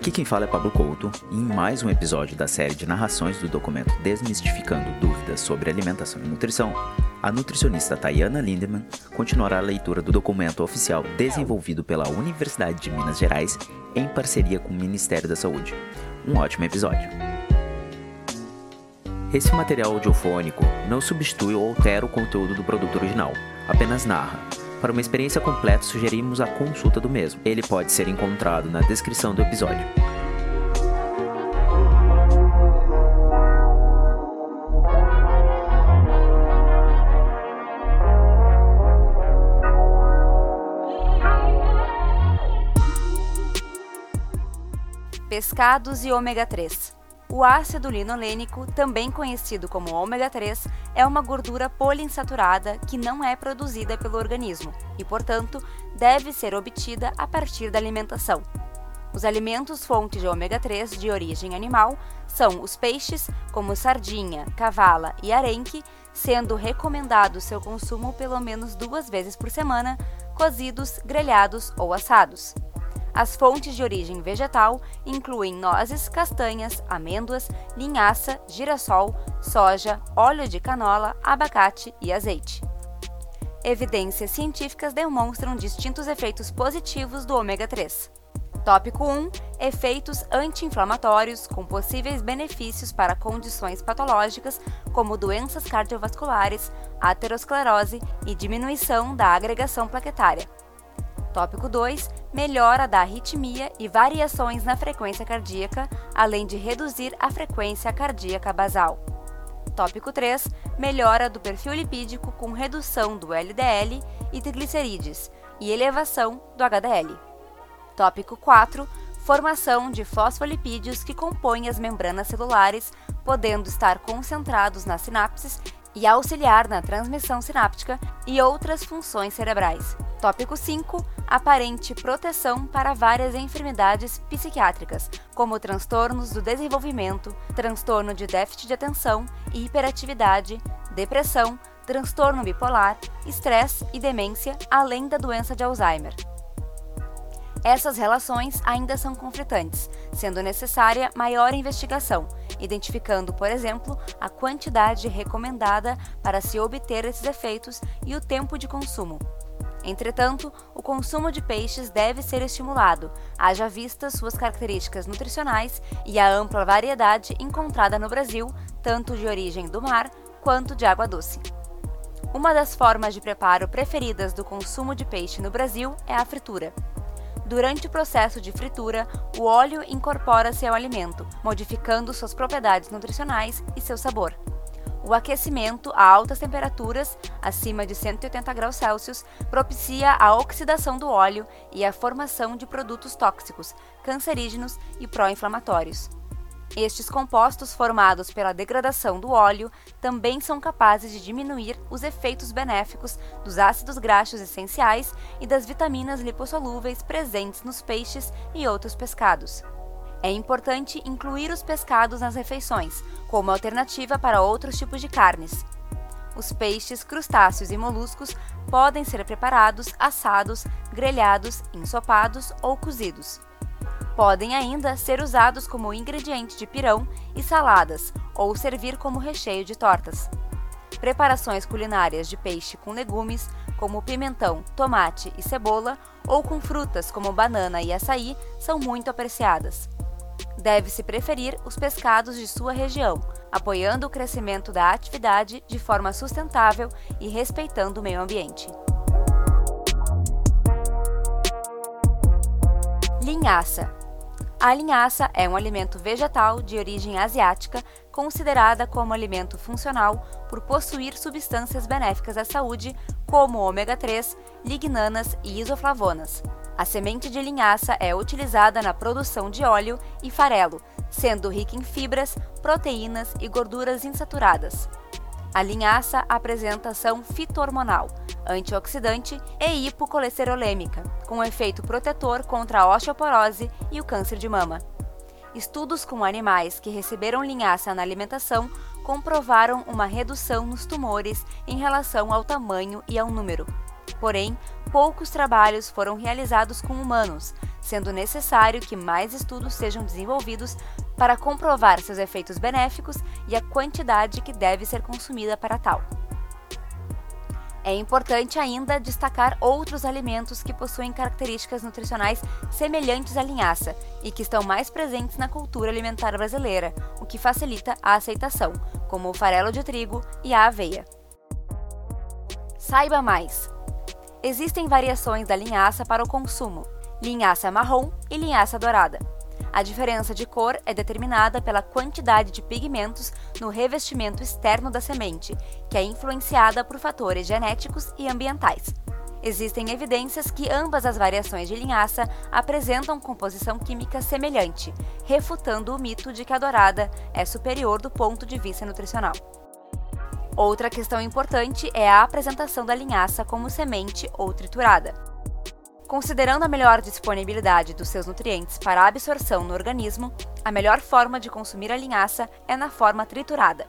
Aqui quem fala é Pablo Couto e em mais um episódio da série de narrações do documento Desmistificando Dúvidas sobre Alimentação e Nutrição, a nutricionista Tayana Lindemann continuará a leitura do documento oficial desenvolvido pela Universidade de Minas Gerais em parceria com o Ministério da Saúde. Um ótimo episódio! Esse material audiofônico não substitui ou altera o conteúdo do produto original, apenas narra, para uma experiência completa, sugerimos a consulta do mesmo. Ele pode ser encontrado na descrição do episódio. Pescados e ômega 3. O ácido linolênico, também conhecido como ômega 3, é uma gordura poliinsaturada que não é produzida pelo organismo e, portanto, deve ser obtida a partir da alimentação. Os alimentos fontes de ômega 3 de origem animal são os peixes, como sardinha, cavala e arenque, sendo recomendado seu consumo pelo menos duas vezes por semana, cozidos, grelhados ou assados. As fontes de origem vegetal incluem nozes, castanhas, amêndoas, linhaça, girassol, soja, óleo de canola, abacate e azeite. Evidências científicas demonstram distintos efeitos positivos do ômega 3. Tópico 1: Efeitos anti-inflamatórios com possíveis benefícios para condições patológicas como doenças cardiovasculares, aterosclerose e diminuição da agregação plaquetária. Tópico 2: melhora da arritmia e variações na frequência cardíaca, além de reduzir a frequência cardíaca basal. Tópico 3: melhora do perfil lipídico com redução do LDL e triglicerídeos e elevação do HDL. Tópico 4: formação de fosfolipídios que compõem as membranas celulares, podendo estar concentrados nas sinapses e auxiliar na transmissão sináptica e outras funções cerebrais. Tópico 5: aparente proteção para várias enfermidades psiquiátricas, como transtornos do desenvolvimento, transtorno de déficit de atenção e hiperatividade, depressão, transtorno bipolar, estresse e demência, além da doença de Alzheimer. Essas relações ainda são conflitantes, sendo necessária maior investigação, identificando, por exemplo, a quantidade recomendada para se obter esses efeitos e o tempo de consumo, Entretanto, o consumo de peixes deve ser estimulado, haja vista suas características nutricionais e a ampla variedade encontrada no Brasil, tanto de origem do mar quanto de água doce. Uma das formas de preparo preferidas do consumo de peixe no Brasil é a fritura. Durante o processo de fritura, o óleo incorpora-se ao alimento, modificando suas propriedades nutricionais e seu sabor. O aquecimento a altas temperaturas, acima de 180 graus Celsius, propicia a oxidação do óleo e a formação de produtos tóxicos, cancerígenos e pró-inflamatórios. Estes compostos formados pela degradação do óleo também são capazes de diminuir os efeitos benéficos dos ácidos graxos essenciais e das vitaminas lipossolúveis presentes nos peixes e outros pescados. É importante incluir os pescados nas refeições, como alternativa para outros tipos de carnes. Os peixes, crustáceos e moluscos podem ser preparados, assados, grelhados, ensopados ou cozidos. Podem ainda ser usados como ingrediente de pirão e saladas, ou servir como recheio de tortas. Preparações culinárias de peixe com legumes, como pimentão, tomate e cebola, ou com frutas como banana e açaí, são muito apreciadas. Deve-se preferir os pescados de sua região, apoiando o crescimento da atividade de forma sustentável e respeitando o meio ambiente. Linhaça a linhaça é um alimento vegetal de origem asiática, considerada como alimento funcional por possuir substâncias benéficas à saúde, como ômega 3, lignanas e isoflavonas. A semente de linhaça é utilizada na produção de óleo e farelo, sendo rica em fibras, proteínas e gorduras insaturadas. A linhaça apresenta ação fito-hormonal, antioxidante e hipocolesterolêmica, com efeito protetor contra a osteoporose e o câncer de mama. Estudos com animais que receberam linhaça na alimentação comprovaram uma redução nos tumores em relação ao tamanho e ao número. Porém, poucos trabalhos foram realizados com humanos, sendo necessário que mais estudos sejam desenvolvidos para comprovar seus efeitos benéficos e a quantidade que deve ser consumida para tal. É importante ainda destacar outros alimentos que possuem características nutricionais semelhantes à linhaça e que estão mais presentes na cultura alimentar brasileira, o que facilita a aceitação, como o farelo de trigo e a aveia. Saiba mais! Existem variações da linhaça para o consumo: linhaça marrom e linhaça dourada. A diferença de cor é determinada pela quantidade de pigmentos no revestimento externo da semente, que é influenciada por fatores genéticos e ambientais. Existem evidências que ambas as variações de linhaça apresentam composição química semelhante, refutando o mito de que a dourada é superior do ponto de vista nutricional. Outra questão importante é a apresentação da linhaça como semente ou triturada. Considerando a melhor disponibilidade dos seus nutrientes para absorção no organismo, a melhor forma de consumir a linhaça é na forma triturada.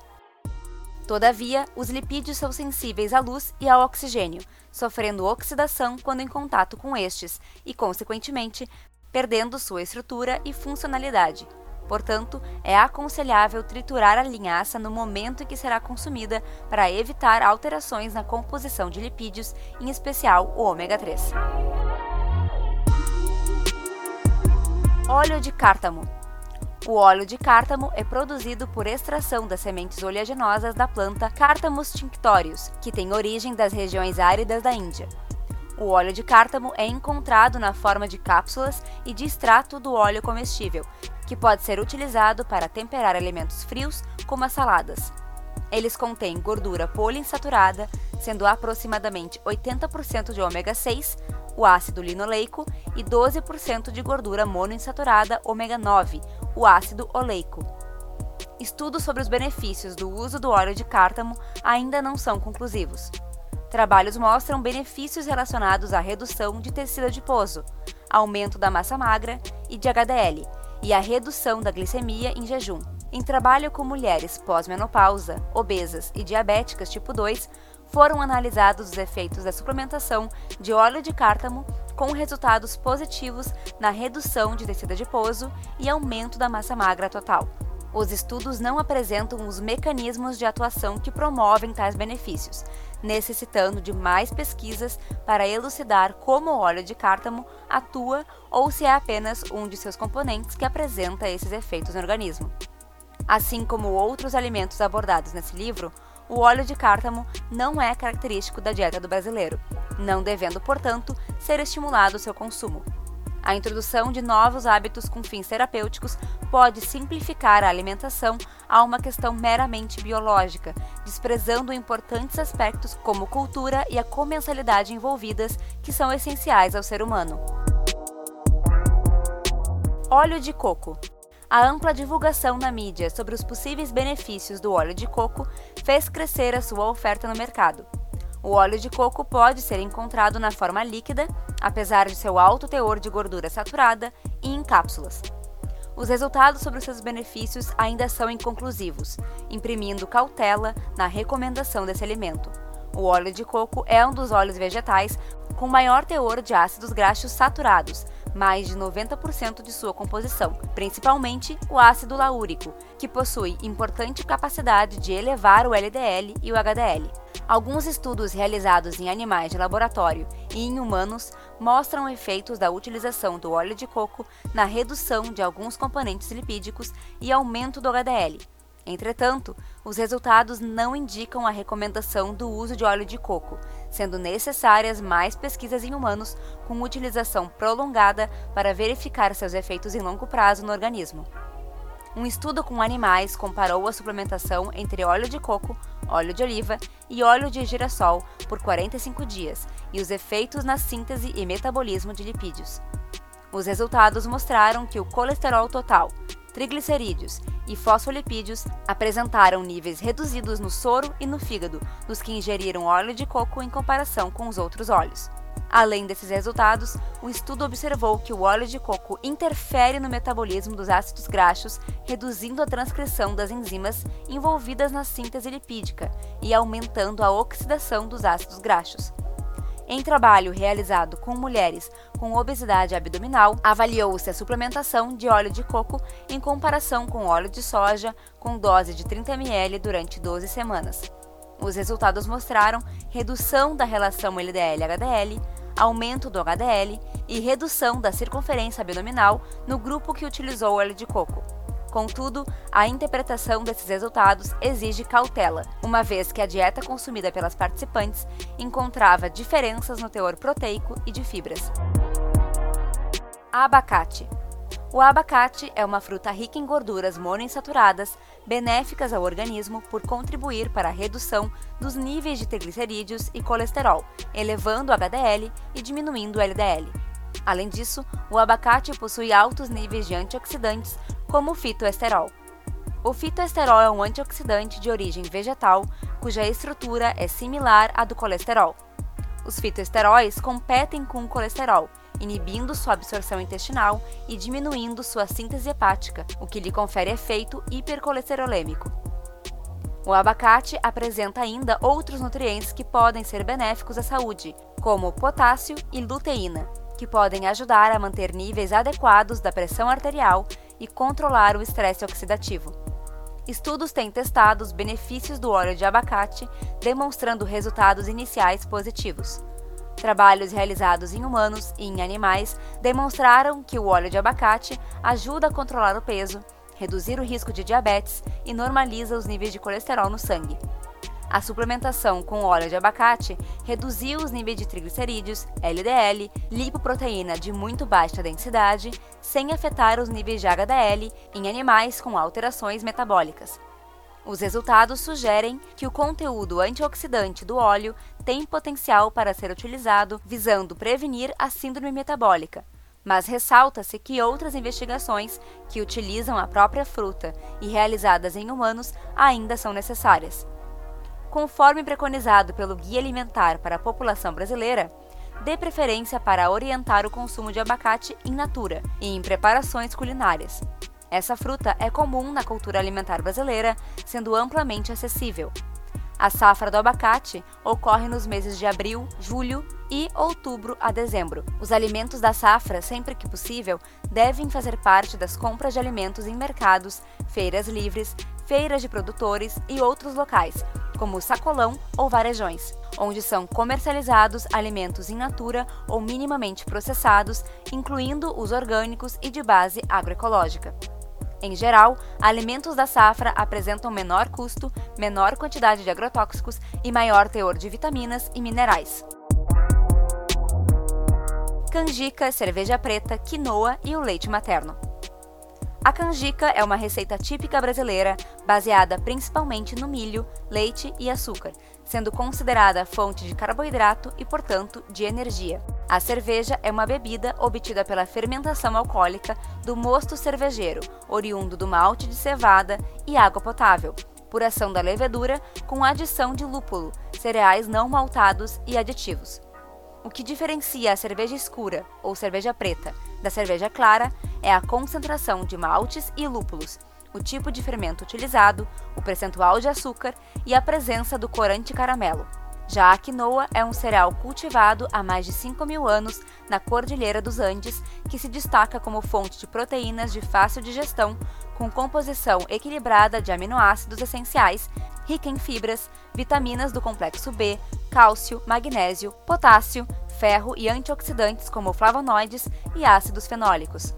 Todavia, os lipídios são sensíveis à luz e ao oxigênio, sofrendo oxidação quando em contato com estes e, consequentemente, perdendo sua estrutura e funcionalidade. Portanto, é aconselhável triturar a linhaça no momento em que será consumida para evitar alterações na composição de lipídios, em especial o ômega 3. Óleo de cártamo. O óleo de cártamo é produzido por extração das sementes oleaginosas da planta Cártamus tinctorius, que tem origem das regiões áridas da Índia. O óleo de cártamo é encontrado na forma de cápsulas e de extrato do óleo comestível, que pode ser utilizado para temperar alimentos frios, como as saladas. Eles contêm gordura poliinsaturada, sendo aproximadamente 80% de ômega 6, o ácido linoleico, e 12% de gordura monoinsaturada ômega 9, o ácido oleico. Estudos sobre os benefícios do uso do óleo de cártamo ainda não são conclusivos. Trabalhos mostram benefícios relacionados à redução de tecido adiposo, aumento da massa magra e de HDL, e à redução da glicemia em jejum. Em trabalho com mulheres pós-menopausa, obesas e diabéticas tipo 2, foram analisados os efeitos da suplementação de óleo de cártamo com resultados positivos na redução de tecido adiposo e aumento da massa magra total. Os estudos não apresentam os mecanismos de atuação que promovem tais benefícios, necessitando de mais pesquisas para elucidar como o óleo de cártamo atua ou se é apenas um de seus componentes que apresenta esses efeitos no organismo. Assim como outros alimentos abordados nesse livro, o óleo de cártamo não é característico da dieta do brasileiro, não devendo, portanto, ser estimulado o seu consumo. A introdução de novos hábitos com fins terapêuticos pode simplificar a alimentação a uma questão meramente biológica, desprezando importantes aspectos como cultura e a comensalidade envolvidas, que são essenciais ao ser humano. Óleo de coco a ampla divulgação na mídia sobre os possíveis benefícios do óleo de coco fez crescer a sua oferta no mercado. O óleo de coco pode ser encontrado na forma líquida, apesar de seu alto teor de gordura saturada, e em cápsulas. Os resultados sobre seus benefícios ainda são inconclusivos, imprimindo cautela na recomendação desse alimento. O óleo de coco é um dos óleos vegetais com maior teor de ácidos graxos saturados, mais de 90% de sua composição, principalmente o ácido laúrico, que possui importante capacidade de elevar o LDL e o HDL. Alguns estudos realizados em animais de laboratório e em humanos mostram efeitos da utilização do óleo de coco na redução de alguns componentes lipídicos e aumento do HDL, Entretanto, os resultados não indicam a recomendação do uso de óleo de coco, sendo necessárias mais pesquisas em humanos com utilização prolongada para verificar seus efeitos em longo prazo no organismo. Um estudo com animais comparou a suplementação entre óleo de coco, óleo de oliva e óleo de girassol por 45 dias e os efeitos na síntese e metabolismo de lipídios. Os resultados mostraram que o colesterol total, triglicerídeos e fosfolipídios apresentaram níveis reduzidos no soro e no fígado dos que ingeriram óleo de coco em comparação com os outros óleos. Além desses resultados, o estudo observou que o óleo de coco interfere no metabolismo dos ácidos graxos, reduzindo a transcrição das enzimas envolvidas na síntese lipídica e aumentando a oxidação dos ácidos graxos. Em trabalho realizado com mulheres com obesidade abdominal, avaliou-se a suplementação de óleo de coco em comparação com óleo de soja com dose de 30 ml durante 12 semanas. Os resultados mostraram redução da relação LDL-HDL, aumento do HDL e redução da circunferência abdominal no grupo que utilizou óleo de coco. Contudo, a interpretação desses resultados exige cautela, uma vez que a dieta consumida pelas participantes encontrava diferenças no teor proteico e de fibras. Abacate. O abacate é uma fruta rica em gorduras monoinsaturadas, benéficas ao organismo por contribuir para a redução dos níveis de triglicerídeos e colesterol, elevando o HDL e diminuindo o LDL. Além disso, o abacate possui altos níveis de antioxidantes, como o fitoesterol. O fitoesterol é um antioxidante de origem vegetal cuja estrutura é similar à do colesterol. Os fitoesteróis competem com o colesterol, inibindo sua absorção intestinal e diminuindo sua síntese hepática, o que lhe confere efeito hipercolesterolêmico. O abacate apresenta ainda outros nutrientes que podem ser benéficos à saúde, como potássio e luteína, que podem ajudar a manter níveis adequados da pressão arterial e controlar o estresse oxidativo. Estudos têm testado os benefícios do óleo de abacate, demonstrando resultados iniciais positivos. Trabalhos realizados em humanos e em animais demonstraram que o óleo de abacate ajuda a controlar o peso, reduzir o risco de diabetes e normaliza os níveis de colesterol no sangue. A suplementação com óleo de abacate reduziu os níveis de triglicerídeos, LDL, lipoproteína de muito baixa densidade, sem afetar os níveis de HDL em animais com alterações metabólicas. Os resultados sugerem que o conteúdo antioxidante do óleo tem potencial para ser utilizado visando prevenir a síndrome metabólica, mas ressalta-se que outras investigações que utilizam a própria fruta e realizadas em humanos ainda são necessárias. Conforme preconizado pelo Guia Alimentar para a População Brasileira, dê preferência para orientar o consumo de abacate in natura e em preparações culinárias. Essa fruta é comum na cultura alimentar brasileira, sendo amplamente acessível. A safra do abacate ocorre nos meses de abril, julho e outubro a dezembro. Os alimentos da safra, sempre que possível, devem fazer parte das compras de alimentos em mercados, feiras livres, feiras de produtores e outros locais, como sacolão ou varejões, onde são comercializados alimentos in natura ou minimamente processados, incluindo os orgânicos e de base agroecológica. Em geral, alimentos da safra apresentam menor custo, menor quantidade de agrotóxicos e maior teor de vitaminas e minerais. Canjica, cerveja preta, quinoa e o leite materno. A canjica é uma receita típica brasileira baseada principalmente no milho, leite e açúcar, sendo considerada fonte de carboidrato e, portanto, de energia. A cerveja é uma bebida obtida pela fermentação alcoólica do mosto cervejeiro, oriundo do malte de cevada e água potável, por ação da levedura com adição de lúpulo, cereais não maltados e aditivos. O que diferencia a cerveja escura ou cerveja preta da cerveja clara é a concentração de maltes e lúpulos, o tipo de fermento utilizado, o percentual de açúcar e a presença do corante caramelo. Já a quinoa é um cereal cultivado há mais de 5 mil anos na Cordilheira dos Andes, que se destaca como fonte de proteínas de fácil digestão, com composição equilibrada de aminoácidos essenciais, rica em fibras, vitaminas do complexo B, cálcio, magnésio, potássio, ferro e antioxidantes como flavonoides e ácidos fenólicos.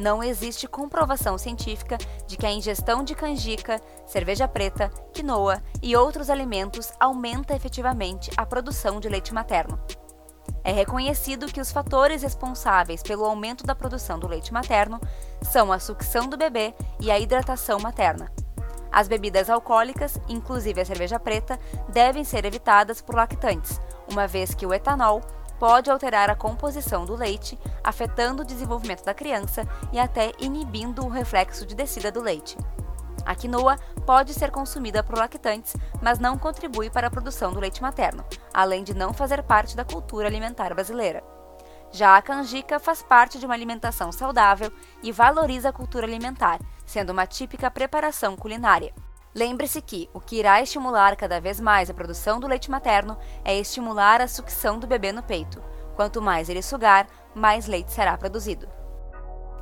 Não existe comprovação científica de que a ingestão de canjica, cerveja preta, quinoa e outros alimentos aumenta efetivamente a produção de leite materno. É reconhecido que os fatores responsáveis pelo aumento da produção do leite materno são a sucção do bebê e a hidratação materna. As bebidas alcoólicas, inclusive a cerveja preta, devem ser evitadas por lactantes, uma vez que o etanol pode alterar a composição do leite, afetando o desenvolvimento da criança e até inibindo o reflexo de descida do leite. A quinoa pode ser consumida por lactantes, mas não contribui para a produção do leite materno, além de não fazer parte da cultura alimentar brasileira. Já a canjica faz parte de uma alimentação saudável e valoriza a cultura alimentar, sendo uma típica preparação culinária. Lembre-se que o que irá estimular cada vez mais a produção do leite materno é estimular a sucção do bebê no peito. Quanto mais ele sugar, mais leite será produzido.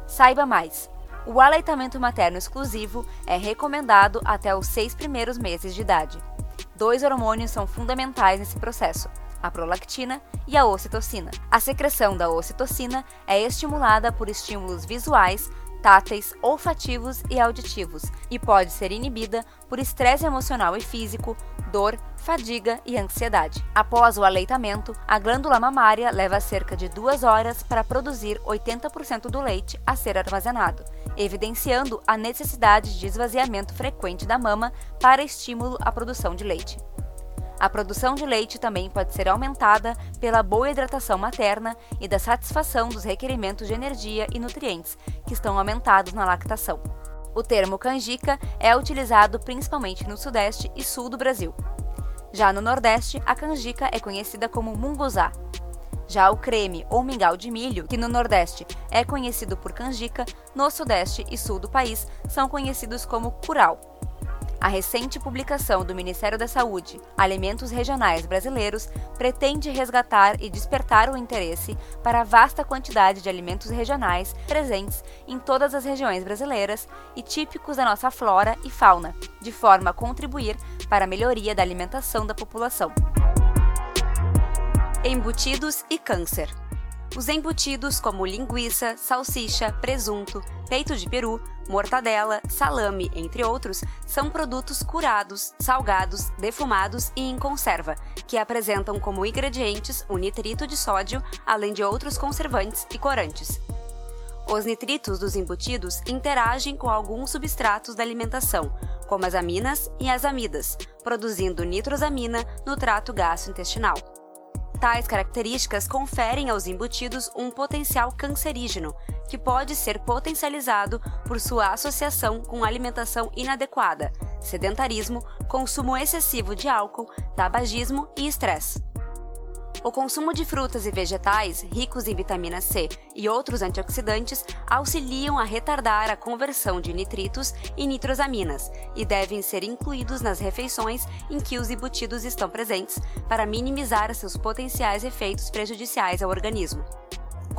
Saiba mais. O aleitamento materno exclusivo é recomendado até os seis primeiros meses de idade. Dois hormônios são fundamentais nesse processo: a prolactina e a ocitocina. A secreção da ocitocina é estimulada por estímulos visuais, táteis, olfativos e auditivos, e pode ser inibida por estresse emocional e físico, dor, fadiga e ansiedade. Após o aleitamento, a glândula mamária leva cerca de duas horas para produzir 80% do leite a ser armazenado, evidenciando a necessidade de esvaziamento frequente da mama para estímulo à produção de leite. A produção de leite também pode ser aumentada pela boa hidratação materna e da satisfação dos requerimentos de energia e nutrientes, que estão aumentados na lactação. O termo canjica é utilizado principalmente no Sudeste e Sul do Brasil. Já no Nordeste, a canjica é conhecida como munguzá. Já o creme ou mingau de milho, que no Nordeste é conhecido por canjica, no Sudeste e Sul do país são conhecidos como curau. A recente publicação do Ministério da Saúde, Alimentos Regionais Brasileiros, pretende resgatar e despertar o interesse para a vasta quantidade de alimentos regionais presentes em todas as regiões brasileiras e típicos da nossa flora e fauna, de forma a contribuir para a melhoria da alimentação da população. Embutidos e câncer. Os embutidos, como linguiça, salsicha, presunto, peito de peru, mortadela, salame, entre outros, são produtos curados, salgados, defumados e em conserva, que apresentam como ingredientes o nitrito de sódio, além de outros conservantes e corantes. Os nitritos dos embutidos interagem com alguns substratos da alimentação, como as aminas e as amidas, produzindo nitrosamina no trato gastrointestinal. Tais características conferem aos embutidos um potencial cancerígeno, que pode ser potencializado por sua associação com alimentação inadequada, sedentarismo, consumo excessivo de álcool, tabagismo e estresse. O consumo de frutas e vegetais ricos em vitamina C e outros antioxidantes auxiliam a retardar a conversão de nitritos e nitrosaminas e devem ser incluídos nas refeições em que os embutidos estão presentes para minimizar seus potenciais efeitos prejudiciais ao organismo.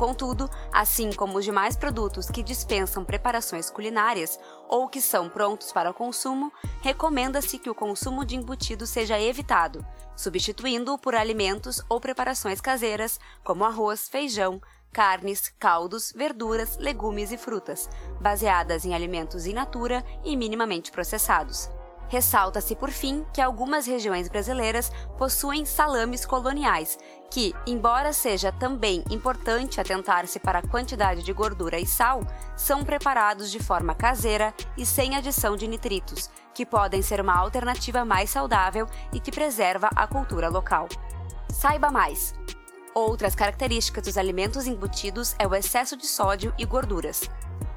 Contudo, assim como os demais produtos que dispensam preparações culinárias ou que são prontos para o consumo, recomenda-se que o consumo de embutido seja evitado, substituindo-o por alimentos ou preparações caseiras, como arroz, feijão, carnes, caldos, verduras, legumes e frutas, baseadas em alimentos in natura e minimamente processados. Ressalta-se, por fim, que algumas regiões brasileiras possuem salames coloniais, que, embora seja também importante atentar-se para a quantidade de gordura e sal, são preparados de forma caseira e sem adição de nitritos, que podem ser uma alternativa mais saudável e que preserva a cultura local. Saiba mais! Outras características dos alimentos embutidos é o excesso de sódio e gorduras.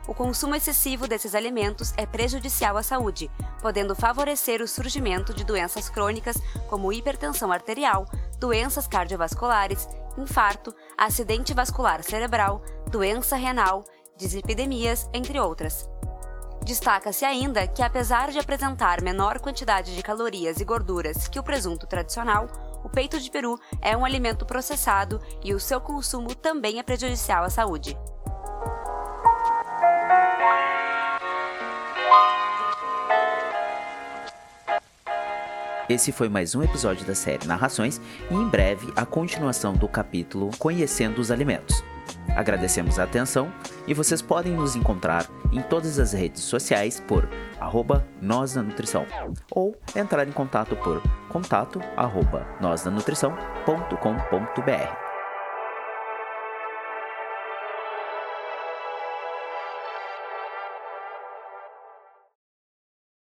O consumo excessivo desses alimentos é prejudicial à saúde, podendo favorecer o surgimento de doenças crônicas como hipertensão arterial, doenças cardiovasculares, infarto, acidente vascular cerebral, doença renal, dislipidemias, entre outras. Destaca-se ainda que, apesar de apresentar menor quantidade de calorias e gorduras que o presunto tradicional, o peito de peru é um alimento processado e o seu consumo também é prejudicial à saúde. Esse foi mais um episódio da série Narrações e em breve a continuação do capítulo Conhecendo os Alimentos. Agradecemos a atenção e vocês podem nos encontrar em todas as redes sociais por arroba Nós Nutrição ou entrar em contato por contato arroba nósdanutrição.com.br.